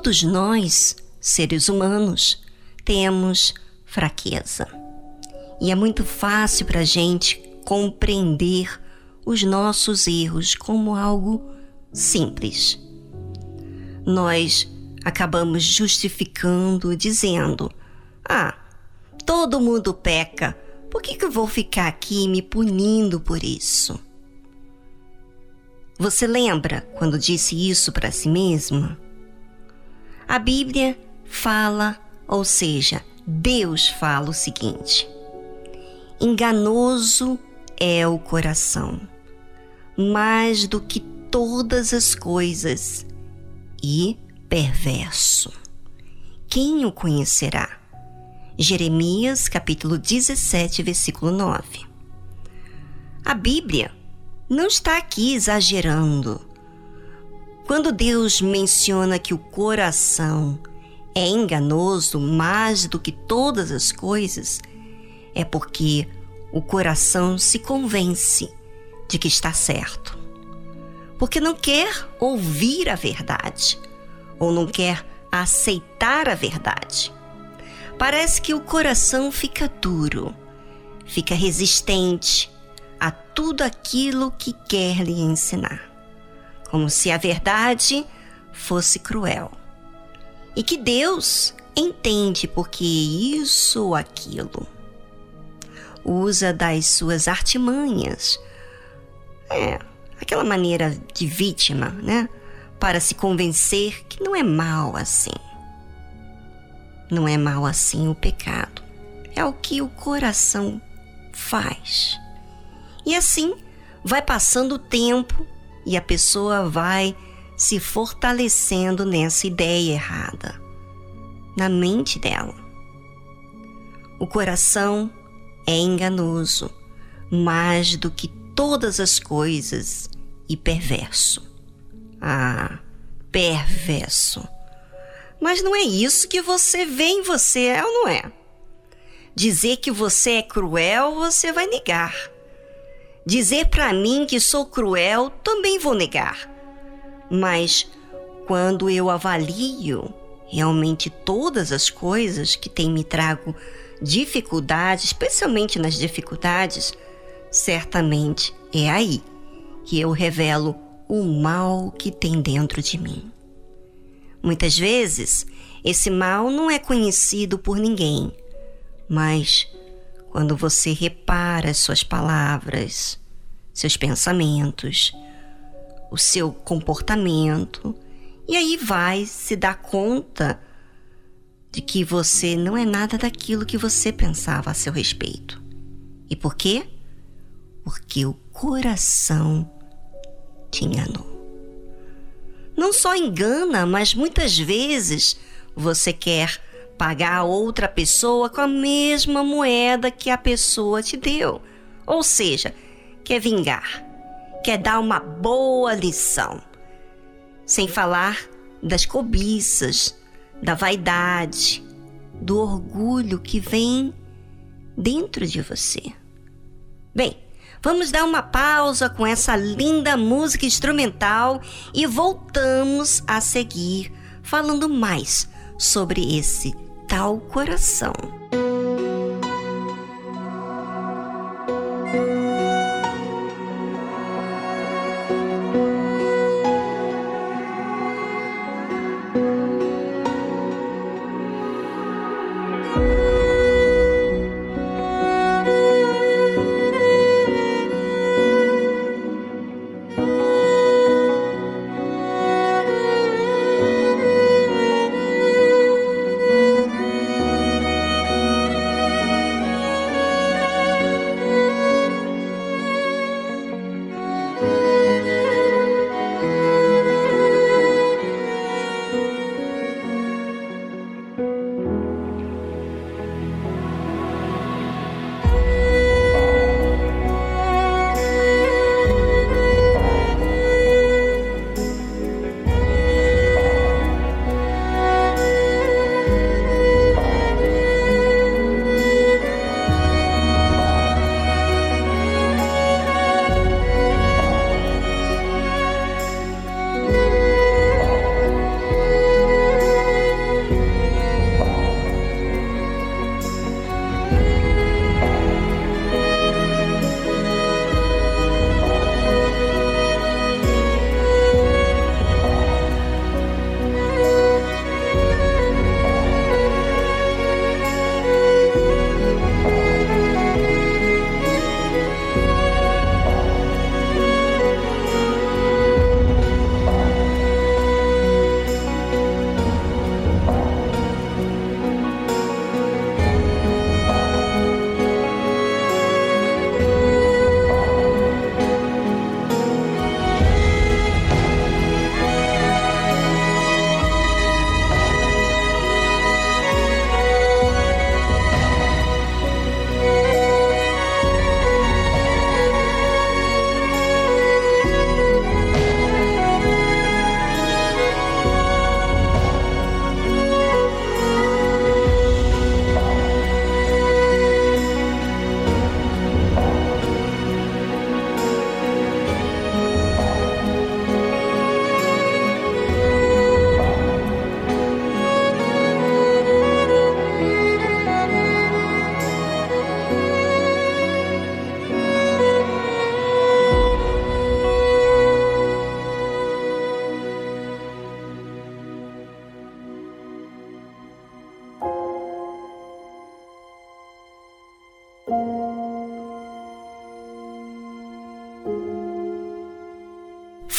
todos nós, seres humanos, temos fraqueza. E é muito fácil para a gente compreender os nossos erros como algo simples. Nós acabamos justificando, dizendo: Ah, todo mundo peca, por que, que eu vou ficar aqui me punindo por isso? Você lembra quando disse isso para si mesma? A Bíblia fala, ou seja, Deus fala o seguinte: enganoso é o coração, mais do que todas as coisas, e perverso. Quem o conhecerá? Jeremias capítulo 17, versículo 9. A Bíblia não está aqui exagerando. Quando Deus menciona que o coração é enganoso mais do que todas as coisas, é porque o coração se convence de que está certo. Porque não quer ouvir a verdade ou não quer aceitar a verdade. Parece que o coração fica duro, fica resistente, a tudo aquilo que quer lhe ensinar, como se a verdade fosse cruel. E que Deus entende porque isso ou aquilo. Usa das suas artimanhas, é, aquela maneira de vítima, né? Para se convencer que não é mal assim. Não é mal assim o pecado. É o que o coração faz. E assim vai passando o tempo e a pessoa vai se fortalecendo nessa ideia errada, na mente dela. O coração é enganoso, mais do que todas as coisas, e perverso. Ah, perverso. Mas não é isso que você vê em você, é ou não é? Dizer que você é cruel, você vai negar. Dizer para mim que sou cruel, também vou negar. Mas quando eu avalio realmente todas as coisas que têm me trago dificuldades, especialmente nas dificuldades, certamente é aí que eu revelo o mal que tem dentro de mim. Muitas vezes, esse mal não é conhecido por ninguém, mas quando você repara suas palavras, seus pensamentos, o seu comportamento, e aí vai se dar conta de que você não é nada daquilo que você pensava a seu respeito. E por quê? Porque o coração te enganou. Não só engana, mas muitas vezes você quer pagar a outra pessoa com a mesma moeda que a pessoa te deu. Ou seja, quer vingar, quer dar uma boa lição. Sem falar das cobiças, da vaidade, do orgulho que vem dentro de você. Bem, vamos dar uma pausa com essa linda música instrumental e voltamos a seguir falando mais sobre esse tal coração.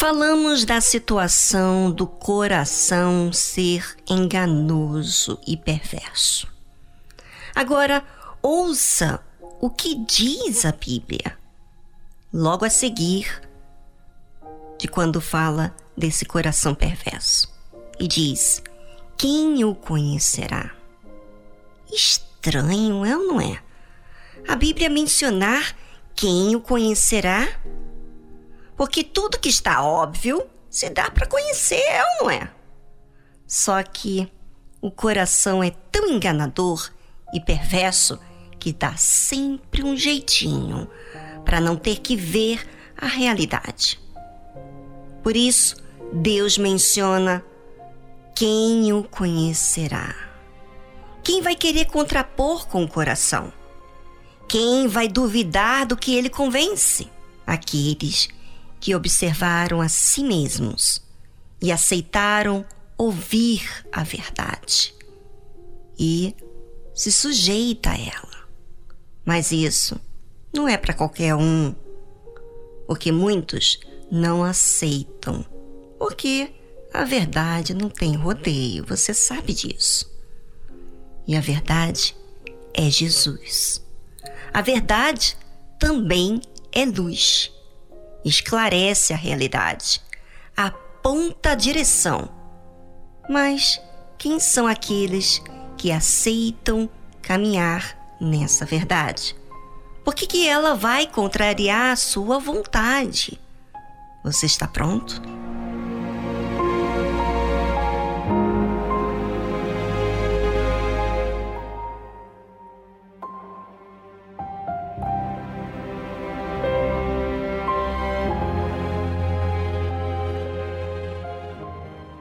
Falamos da situação do coração ser enganoso e perverso. Agora, ouça o que diz a Bíblia. Logo a seguir, de quando fala desse coração perverso. E diz: Quem o conhecerá? Estranho, é ou não é? A Bíblia mencionar quem o conhecerá? Porque tudo que está óbvio se dá para conhecer, é ou não é? Só que o coração é tão enganador e perverso que dá sempre um jeitinho para não ter que ver a realidade. Por isso, Deus menciona quem o conhecerá. Quem vai querer contrapor com o coração? Quem vai duvidar do que ele convence? Aqueles que observaram a si mesmos e aceitaram ouvir a verdade e se sujeita a ela. Mas isso não é para qualquer um, porque muitos não aceitam, porque a verdade não tem rodeio, você sabe disso. E a verdade é Jesus. A verdade também é luz. Esclarece a realidade, aponta a direção. Mas quem são aqueles que aceitam caminhar nessa verdade? Por que, que ela vai contrariar a sua vontade? Você está pronto?